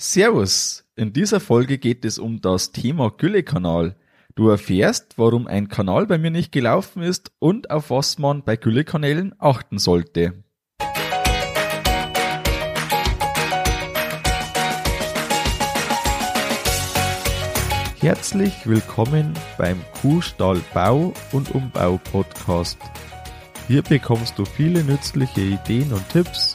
Servus! In dieser Folge geht es um das Thema Güllekanal. Du erfährst, warum ein Kanal bei mir nicht gelaufen ist und auf was man bei Güllekanälen achten sollte. Herzlich willkommen beim Kuhstall Bau und Umbau Podcast. Hier bekommst du viele nützliche Ideen und Tipps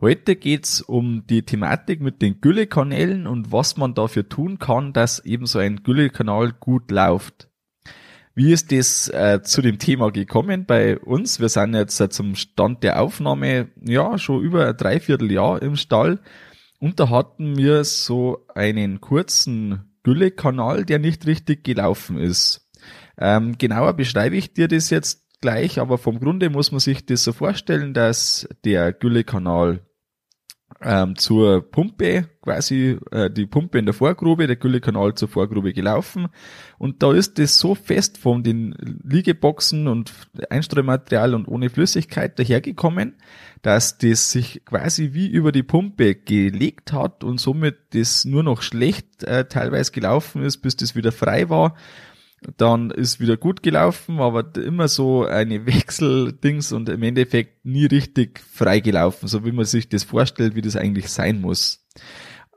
Heute geht's um die Thematik mit den Güllekanälen und was man dafür tun kann, dass eben so ein Güllekanal gut läuft. Wie ist das äh, zu dem Thema gekommen bei uns? Wir sind jetzt äh, zum Stand der Aufnahme ja schon über ein Dreivierteljahr im Stall und da hatten wir so einen kurzen Güllekanal, der nicht richtig gelaufen ist. Ähm, genauer beschreibe ich dir das jetzt gleich, aber vom Grunde muss man sich das so vorstellen, dass der Güllekanal ähm, zur Pumpe, quasi äh, die Pumpe in der Vorgrube, der Güllekanal zur Vorgrube gelaufen. Und da ist das so fest von den Liegeboxen und Einstreumaterial und ohne Flüssigkeit dahergekommen, dass das sich quasi wie über die Pumpe gelegt hat und somit das nur noch schlecht äh, teilweise gelaufen ist, bis das wieder frei war dann ist wieder gut gelaufen, aber immer so eine Wechseldings und im Endeffekt nie richtig frei gelaufen, so wie man sich das vorstellt, wie das eigentlich sein muss.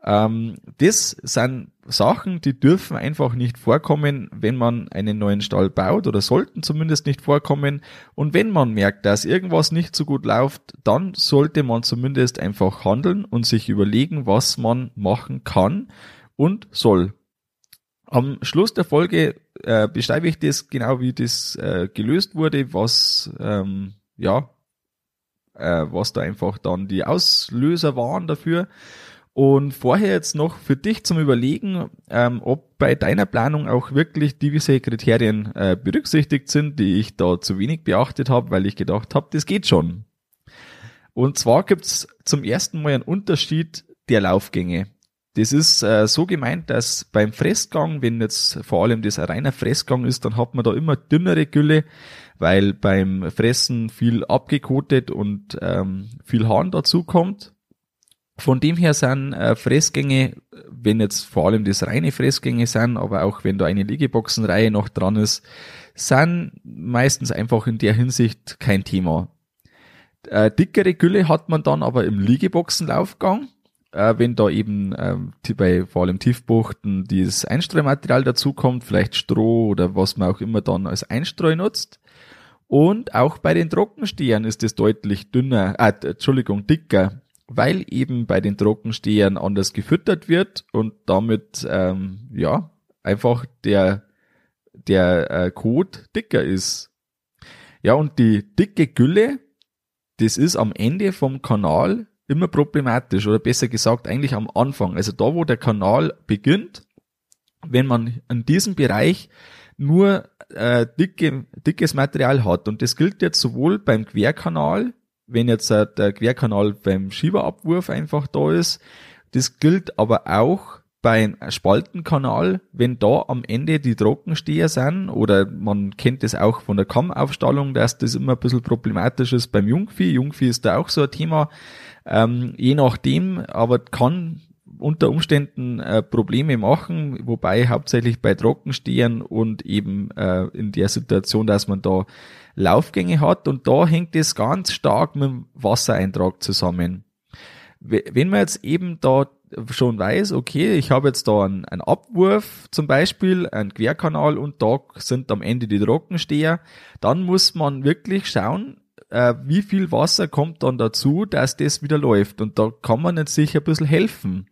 Ähm, das sind Sachen, die dürfen einfach nicht vorkommen, wenn man einen neuen Stall baut oder sollten zumindest nicht vorkommen. Und wenn man merkt, dass irgendwas nicht so gut läuft, dann sollte man zumindest einfach handeln und sich überlegen, was man machen kann und soll. Am Schluss der Folge äh, beschreibe ich das genau, wie das äh, gelöst wurde, was ähm, ja, äh, was da einfach dann die Auslöser waren dafür. Und vorher jetzt noch für dich zum Überlegen, ähm, ob bei deiner Planung auch wirklich diese Kriterien äh, berücksichtigt sind, die ich da zu wenig beachtet habe, weil ich gedacht habe, das geht schon. Und zwar gibt's zum ersten Mal einen Unterschied der Laufgänge. Das ist äh, so gemeint, dass beim Fressgang, wenn jetzt vor allem das ein reiner Fressgang ist, dann hat man da immer dünnere Gülle, weil beim Fressen viel abgekotet und ähm, viel Hahn dazu kommt. Von dem her sind äh, Fressgänge, wenn jetzt vor allem das reine Fressgänge sind, aber auch wenn da eine Liegeboxenreihe noch dran ist, sind meistens einfach in der Hinsicht kein Thema. Äh, dickere Gülle hat man dann aber im Liegeboxenlaufgang äh, wenn da eben ähm, bei vor allem Tiefbuchten dieses Einstreumaterial dazukommt, vielleicht Stroh oder was man auch immer dann als Einstreu nutzt. Und auch bei den Trockenstehern ist es deutlich dünner, äh, Entschuldigung, dicker, weil eben bei den Trockenstehern anders gefüttert wird und damit ähm, ja einfach der der äh, Kot dicker ist. Ja, und die dicke Gülle, das ist am Ende vom Kanal immer problematisch oder besser gesagt eigentlich am Anfang. Also da, wo der Kanal beginnt, wenn man in diesem Bereich nur äh, dicke, dickes Material hat. Und das gilt jetzt sowohl beim Querkanal, wenn jetzt äh, der Querkanal beim Schieberabwurf einfach da ist. Das gilt aber auch beim Spaltenkanal, wenn da am Ende die Trockensteher sind, oder man kennt das auch von der Kammaufstallung, dass das immer ein bisschen problematisch ist beim Jungvieh. Jungvieh ist da auch so ein Thema. Ähm, je nachdem, aber kann unter Umständen äh, Probleme machen, wobei hauptsächlich bei Trockenstehern und eben äh, in der Situation, dass man da Laufgänge hat und da hängt es ganz stark mit dem Wassereintrag zusammen. Wenn man jetzt eben da schon weiß, okay, ich habe jetzt da einen, einen Abwurf zum Beispiel, einen Querkanal und da sind am Ende die Trockensteher, dann muss man wirklich schauen, äh, wie viel Wasser kommt dann dazu, dass das wieder läuft. Und da kann man jetzt sicher ein bisschen helfen.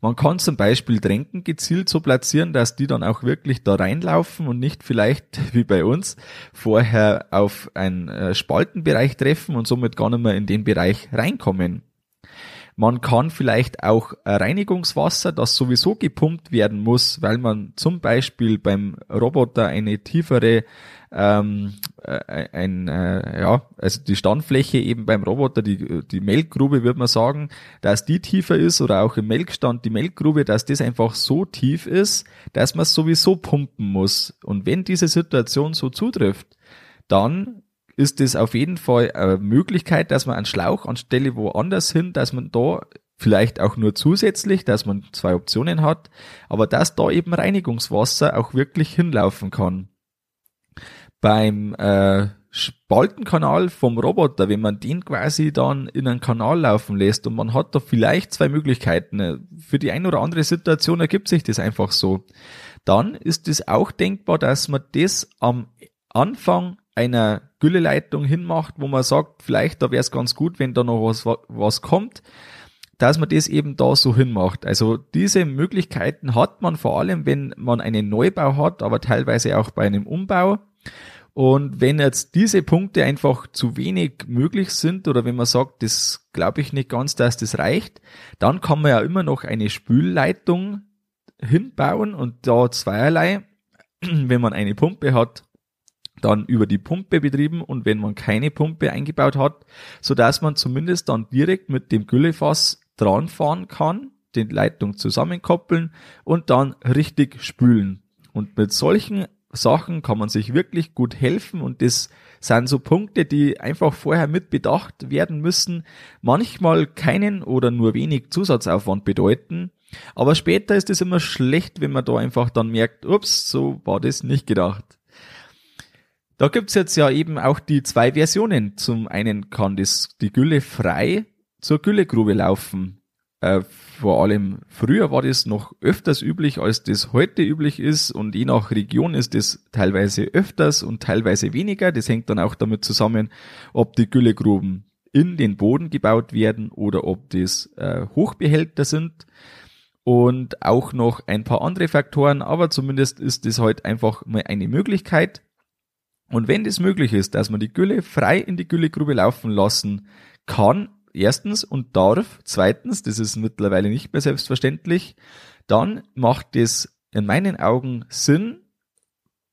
Man kann zum Beispiel Tränken gezielt so platzieren, dass die dann auch wirklich da reinlaufen und nicht vielleicht wie bei uns vorher auf einen äh, Spaltenbereich treffen und somit gar nicht mehr in den Bereich reinkommen. Man kann vielleicht auch Reinigungswasser, das sowieso gepumpt werden muss, weil man zum Beispiel beim Roboter eine tiefere ähm, äh, ein, äh, ja, also die Standfläche eben beim Roboter, die, die Melkgrube, würde man sagen, dass die tiefer ist oder auch im Melkstand die Melkgrube, dass das einfach so tief ist, dass man es sowieso pumpen muss. Und wenn diese Situation so zutrifft, dann ist es auf jeden Fall eine Möglichkeit, dass man einen Schlauch anstelle woanders hin, dass man da vielleicht auch nur zusätzlich, dass man zwei Optionen hat, aber dass da eben Reinigungswasser auch wirklich hinlaufen kann beim äh, Spaltenkanal vom Roboter, wenn man den quasi dann in einen Kanal laufen lässt und man hat da vielleicht zwei Möglichkeiten. Für die eine oder andere Situation ergibt sich das einfach so. Dann ist es auch denkbar, dass man das am Anfang einer Gülleleitung hinmacht, wo man sagt, vielleicht da wäre es ganz gut, wenn da noch was, was kommt, dass man das eben da so hinmacht. Also diese Möglichkeiten hat man vor allem, wenn man einen Neubau hat, aber teilweise auch bei einem Umbau. Und wenn jetzt diese Punkte einfach zu wenig möglich sind oder wenn man sagt, das glaube ich nicht ganz, dass das reicht, dann kann man ja immer noch eine Spülleitung hinbauen und da zweierlei. Wenn man eine Pumpe hat, dann über die Pumpe betrieben und wenn man keine Pumpe eingebaut hat, so dass man zumindest dann direkt mit dem Güllefass dran fahren kann, den Leitung zusammenkoppeln und dann richtig spülen. Und mit solchen Sachen kann man sich wirklich gut helfen und das sind so Punkte, die einfach vorher mit bedacht werden müssen, manchmal keinen oder nur wenig Zusatzaufwand bedeuten, aber später ist es immer schlecht, wenn man da einfach dann merkt, ups, so war das nicht gedacht. Da gibt's jetzt ja eben auch die zwei Versionen. Zum einen kann das die Gülle frei zur Güllegrube laufen. Äh, vor allem früher war das noch öfters üblich, als das heute üblich ist und je nach Region ist das teilweise öfters und teilweise weniger. Das hängt dann auch damit zusammen, ob die Güllegruben in den Boden gebaut werden oder ob das äh, Hochbehälter sind und auch noch ein paar andere Faktoren, aber zumindest ist das heute halt einfach mal eine Möglichkeit. Und wenn das möglich ist, dass man die Gülle frei in die Güllegrube laufen lassen kann, erstens und darf. Zweitens, das ist mittlerweile nicht mehr selbstverständlich. Dann macht es in meinen Augen Sinn,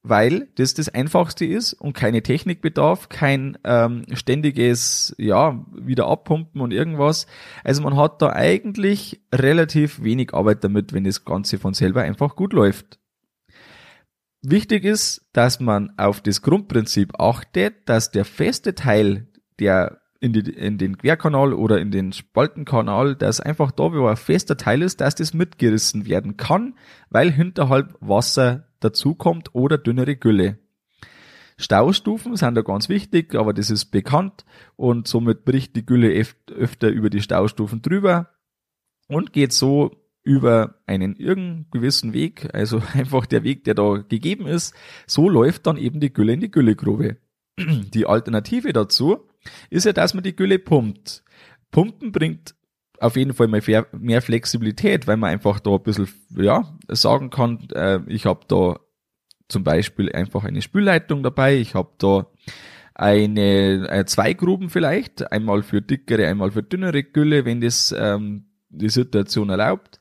weil das das Einfachste ist und keine Technik bedarf, kein ähm, ständiges, ja, wieder abpumpen und irgendwas. Also man hat da eigentlich relativ wenig Arbeit damit, wenn das Ganze von selber einfach gut läuft. Wichtig ist, dass man auf das Grundprinzip achtet, dass der feste Teil, der in, die, in den Querkanal oder in den Spaltenkanal, dass einfach da, wo ein fester Teil ist, dass das mitgerissen werden kann, weil hinterhalb Wasser dazukommt oder dünnere Gülle. Staustufen sind da ganz wichtig, aber das ist bekannt und somit bricht die Gülle öfter über die Staustufen drüber und geht so über einen irgendeinen gewissen Weg, also einfach der Weg, der da gegeben ist, so läuft dann eben die Gülle in die Güllegrube. Die Alternative dazu ist ja, dass man die Gülle pumpt. Pumpen bringt auf jeden Fall mehr, Flexibilität, weil man einfach da ein bisschen, ja, sagen kann, äh, ich habe da zum Beispiel einfach eine Spülleitung dabei, ich habe da eine, äh, zwei Gruben vielleicht, einmal für dickere, einmal für dünnere Gülle, wenn das ähm, die Situation erlaubt.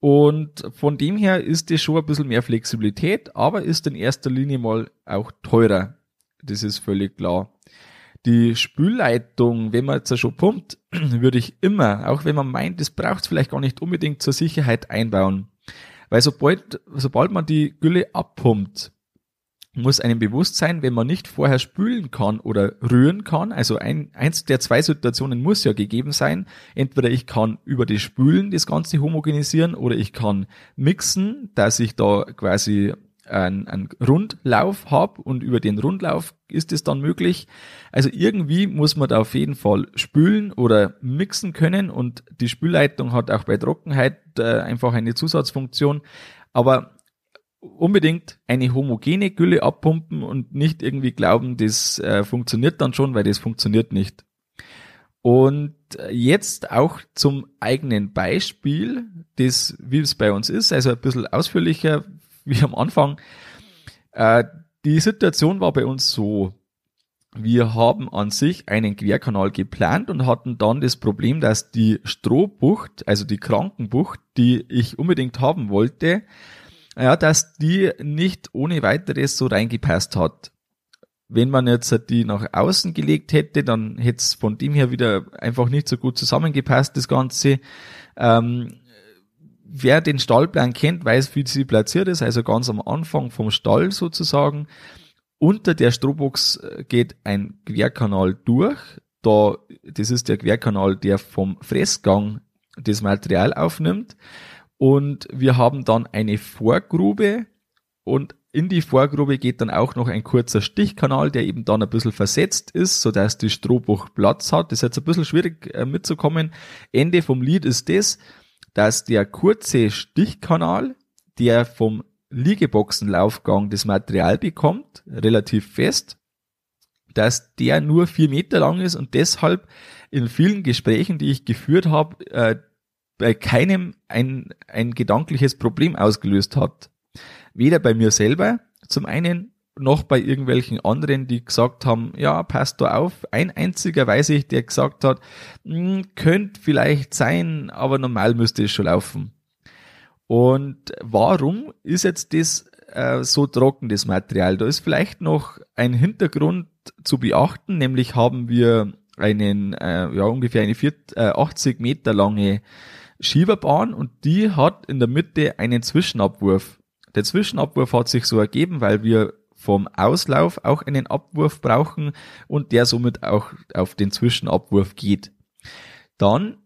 Und von dem her ist das schon ein bisschen mehr Flexibilität, aber ist in erster Linie mal auch teurer. Das ist völlig klar. Die Spülleitung, wenn man jetzt schon pumpt, würde ich immer, auch wenn man meint, das braucht es vielleicht gar nicht unbedingt zur Sicherheit einbauen. Weil sobald, sobald man die Gülle abpumpt, muss einem bewusst sein, wenn man nicht vorher spülen kann oder rühren kann, also ein, eins der zwei Situationen muss ja gegeben sein. Entweder ich kann über das Spülen das Ganze homogenisieren oder ich kann mixen, dass ich da quasi einen, einen Rundlauf habe und über den Rundlauf ist es dann möglich. Also irgendwie muss man da auf jeden Fall spülen oder mixen können und die Spülleitung hat auch bei Trockenheit äh, einfach eine Zusatzfunktion. Aber unbedingt eine homogene Gülle abpumpen und nicht irgendwie glauben, das äh, funktioniert dann schon, weil das funktioniert nicht. Und jetzt auch zum eigenen Beispiel, das, wie es bei uns ist, also ein bisschen ausführlicher wie am Anfang. Äh, die Situation war bei uns so. wir haben an sich einen Querkanal geplant und hatten dann das Problem, dass die Strohbucht, also die Krankenbucht, die ich unbedingt haben wollte, ja, dass die nicht ohne weiteres so reingepasst hat. Wenn man jetzt die nach außen gelegt hätte, dann hätte es von dem her wieder einfach nicht so gut zusammengepasst, das Ganze. Ähm, wer den Stallplan kennt, weiß, wie sie platziert ist, also ganz am Anfang vom Stall sozusagen. Unter der Strohbox äh, geht ein Querkanal durch. Da, das ist der Querkanal, der vom Fressgang das Material aufnimmt. Und wir haben dann eine Vorgrube und in die Vorgrube geht dann auch noch ein kurzer Stichkanal, der eben dann ein bisschen versetzt ist, so dass die Strohbuch Platz hat. Das ist jetzt ein bisschen schwierig äh, mitzukommen. Ende vom Lied ist das, dass der kurze Stichkanal, der vom Liegeboxenlaufgang das Material bekommt, relativ fest, dass der nur vier Meter lang ist und deshalb in vielen Gesprächen, die ich geführt habe, äh, bei keinem ein, ein gedankliches Problem ausgelöst hat. Weder bei mir selber, zum einen, noch bei irgendwelchen anderen, die gesagt haben, ja, passt da auf. Ein einziger weiß ich, der gesagt hat, hm, könnte vielleicht sein, aber normal müsste es schon laufen. Und warum ist jetzt das äh, so trocken, das Material? Da ist vielleicht noch ein Hintergrund zu beachten, nämlich haben wir einen, äh, ja, ungefähr eine 40, äh, 80 Meter lange Schieberbahn und die hat in der Mitte einen Zwischenabwurf. Der Zwischenabwurf hat sich so ergeben, weil wir vom Auslauf auch einen Abwurf brauchen und der somit auch auf den Zwischenabwurf geht. Dann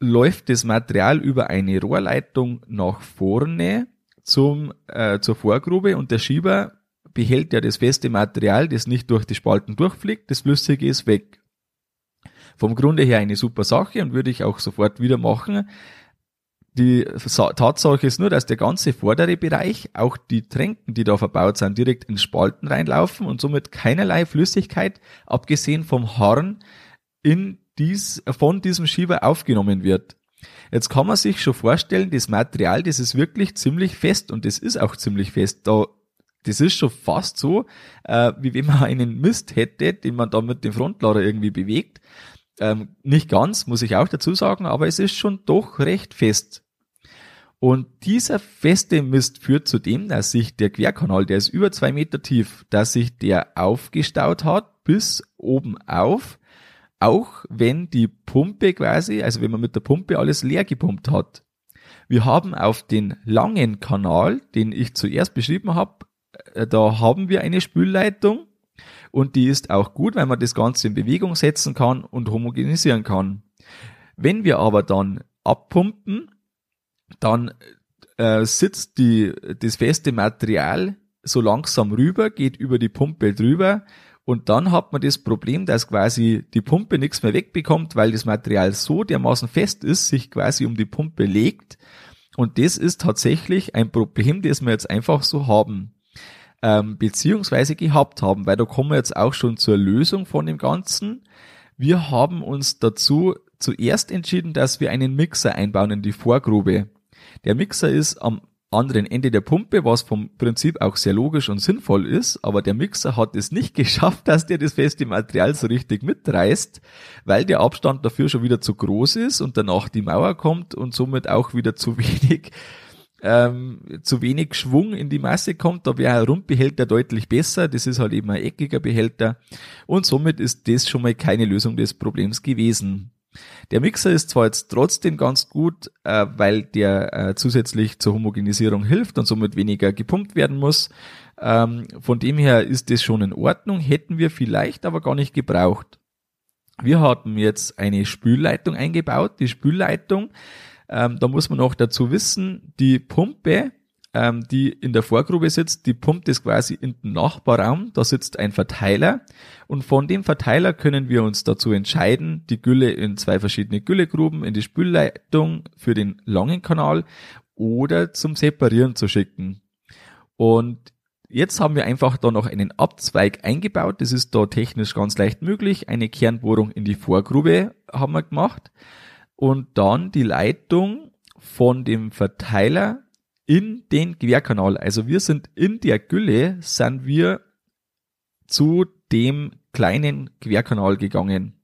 läuft das Material über eine Rohrleitung nach vorne zum, äh, zur Vorgrube und der Schieber behält ja das feste Material, das nicht durch die Spalten durchfliegt, das Flüssige ist weg. Vom Grunde her eine super Sache und würde ich auch sofort wieder machen. Die Tatsache ist nur, dass der ganze vordere Bereich, auch die Tränken, die da verbaut sind, direkt in Spalten reinlaufen und somit keinerlei Flüssigkeit, abgesehen vom Horn, in dies, von diesem Schieber aufgenommen wird. Jetzt kann man sich schon vorstellen, das Material, das ist wirklich ziemlich fest und das ist auch ziemlich fest. Da, das ist schon fast so, äh, wie wenn man einen Mist hätte, den man da mit dem Frontlader irgendwie bewegt. Ähm, nicht ganz, muss ich auch dazu sagen, aber es ist schon doch recht fest. Und dieser feste Mist führt zu dem, dass sich der Querkanal, der ist über zwei Meter tief, dass sich der aufgestaut hat bis oben auf auch wenn die Pumpe quasi, also wenn man mit der Pumpe alles leer gepumpt hat. Wir haben auf den langen Kanal, den ich zuerst beschrieben habe, äh, da haben wir eine Spülleitung und die ist auch gut, weil man das Ganze in Bewegung setzen kann und homogenisieren kann. Wenn wir aber dann abpumpen, dann äh, sitzt die, das feste Material so langsam rüber, geht über die Pumpe drüber und dann hat man das Problem, dass quasi die Pumpe nichts mehr wegbekommt, weil das Material so dermaßen fest ist, sich quasi um die Pumpe legt. Und das ist tatsächlich ein Problem, das wir jetzt einfach so haben. Ähm, beziehungsweise gehabt haben, weil da kommen wir jetzt auch schon zur Lösung von dem Ganzen. Wir haben uns dazu zuerst entschieden, dass wir einen Mixer einbauen in die Vorgrube. Der Mixer ist am anderen Ende der Pumpe, was vom Prinzip auch sehr logisch und sinnvoll ist, aber der Mixer hat es nicht geschafft, dass der das feste Material so richtig mitreißt, weil der Abstand dafür schon wieder zu groß ist und danach die Mauer kommt und somit auch wieder zu wenig ähm, zu wenig Schwung in die Masse kommt, da wäre ein Rundbehälter deutlich besser, das ist halt eben ein eckiger Behälter und somit ist das schon mal keine Lösung des Problems gewesen. Der Mixer ist zwar jetzt trotzdem ganz gut, äh, weil der äh, zusätzlich zur Homogenisierung hilft und somit weniger gepumpt werden muss. Ähm, von dem her ist das schon in Ordnung, hätten wir vielleicht aber gar nicht gebraucht. Wir hatten jetzt eine Spülleitung eingebaut. Die Spülleitung, ähm, da muss man auch dazu wissen, die Pumpe ähm, die in der Vorgrube sitzt, die pumpt es quasi in den Nachbarraum. Da sitzt ein Verteiler und von dem Verteiler können wir uns dazu entscheiden, die Gülle in zwei verschiedene Güllegruben in die Spülleitung für den langen Kanal oder zum Separieren zu schicken. Und Jetzt haben wir einfach da noch einen Abzweig eingebaut. Das ist da technisch ganz leicht möglich. Eine Kernbohrung in die Vorgrube haben wir gemacht. Und dann die Leitung von dem Verteiler in den Querkanal. Also wir sind in der Gülle, sind wir zu dem kleinen Querkanal gegangen.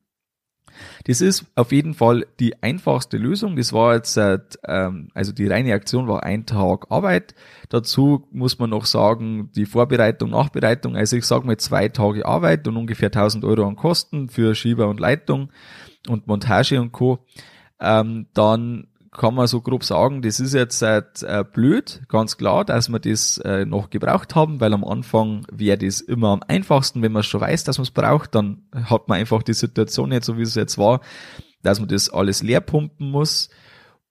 Das ist auf jeden Fall die einfachste Lösung. Das war jetzt, ähm, also die reine Aktion war ein Tag Arbeit. Dazu muss man noch sagen, die Vorbereitung, Nachbereitung. Also ich sage mal zwei Tage Arbeit und ungefähr 1000 Euro an Kosten für Schieber und Leitung und Montage und Co. Ähm, dann kann man so grob sagen, das ist jetzt äh, blöd, ganz klar, dass wir das äh, noch gebraucht haben, weil am Anfang wäre das immer am einfachsten, wenn man schon weiß, dass man es braucht, dann hat man einfach die Situation nicht so, wie es jetzt war, dass man das alles leer pumpen muss,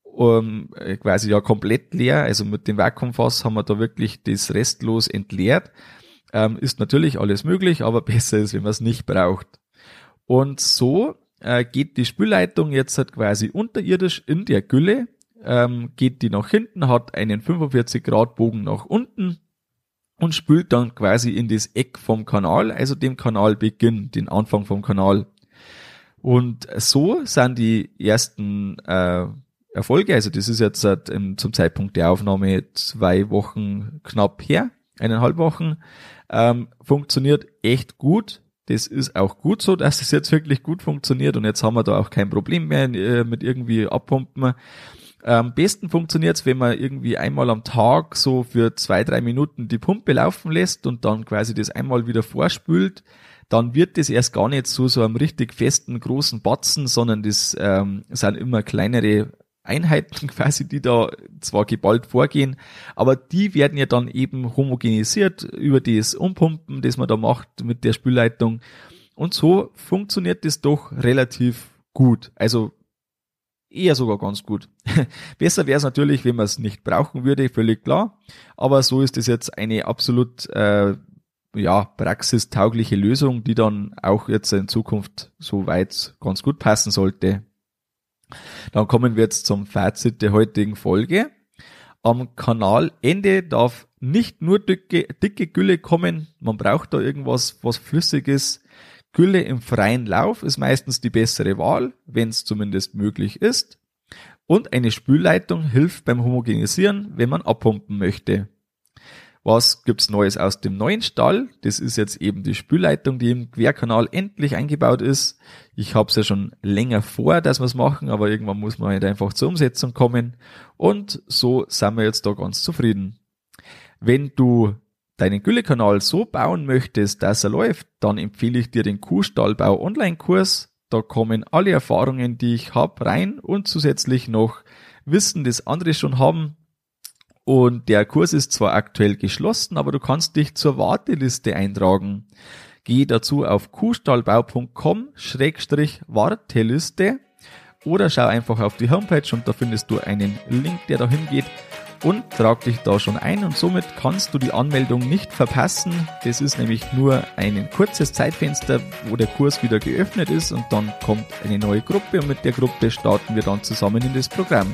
um, äh, quasi ja komplett leer, also mit dem Vakuumfass haben wir da wirklich das restlos entleert. Ähm, ist natürlich alles möglich, aber besser ist, wenn man es nicht braucht. Und so äh, geht die Spülleitung jetzt halt quasi unterirdisch in der Gülle, ähm, geht die nach hinten, hat einen 45 Grad Bogen nach unten und spült dann quasi in das Eck vom Kanal, also dem Kanalbeginn, den Anfang vom Kanal. Und so sind die ersten äh, Erfolge, also das ist jetzt seit, ähm, zum Zeitpunkt der Aufnahme zwei Wochen knapp her, eineinhalb Wochen, ähm, funktioniert echt gut. Das ist auch gut so, dass es jetzt wirklich gut funktioniert und jetzt haben wir da auch kein Problem mehr äh, mit irgendwie abpumpen. Am besten funktioniert es, wenn man irgendwie einmal am Tag so für zwei, drei Minuten die Pumpe laufen lässt und dann quasi das einmal wieder vorspült. Dann wird das erst gar nicht so so einem richtig festen, großen Batzen, sondern das ähm, sind immer kleinere Einheiten quasi, die da zwar geballt vorgehen, aber die werden ja dann eben homogenisiert über das Umpumpen, das man da macht mit der Spülleitung. Und so funktioniert das doch relativ gut. Also eher sogar ganz gut. Besser wäre es natürlich, wenn man es nicht brauchen würde, völlig klar. Aber so ist es jetzt eine absolut äh, ja, praxistaugliche Lösung, die dann auch jetzt in Zukunft so weit ganz gut passen sollte. Dann kommen wir jetzt zum Fazit der heutigen Folge. Am Kanalende darf nicht nur dicke, dicke Gülle kommen, man braucht da irgendwas, was flüssiges. Gülle im freien Lauf ist meistens die bessere Wahl, wenn es zumindest möglich ist. Und eine Spülleitung hilft beim Homogenisieren, wenn man abpumpen möchte. Was gibt's Neues aus dem neuen Stall? Das ist jetzt eben die Spülleitung, die im Querkanal endlich eingebaut ist. Ich habe es ja schon länger vor, dass wir es machen, aber irgendwann muss man halt einfach zur Umsetzung kommen. Und so sind wir jetzt da ganz zufrieden. Wenn du deinen Güllekanal so bauen möchtest, dass er läuft, dann empfehle ich dir den Kuhstallbau Online-Kurs. Da kommen alle Erfahrungen, die ich habe, rein und zusätzlich noch Wissen, das andere schon haben, und der Kurs ist zwar aktuell geschlossen, aber du kannst dich zur Warteliste eintragen. Geh dazu auf kuhstallbau.com-warteliste oder schau einfach auf die Homepage und da findest du einen Link, der dahin geht und trag dich da schon ein und somit kannst du die Anmeldung nicht verpassen. Das ist nämlich nur ein kurzes Zeitfenster, wo der Kurs wieder geöffnet ist und dann kommt eine neue Gruppe und mit der Gruppe starten wir dann zusammen in das Programm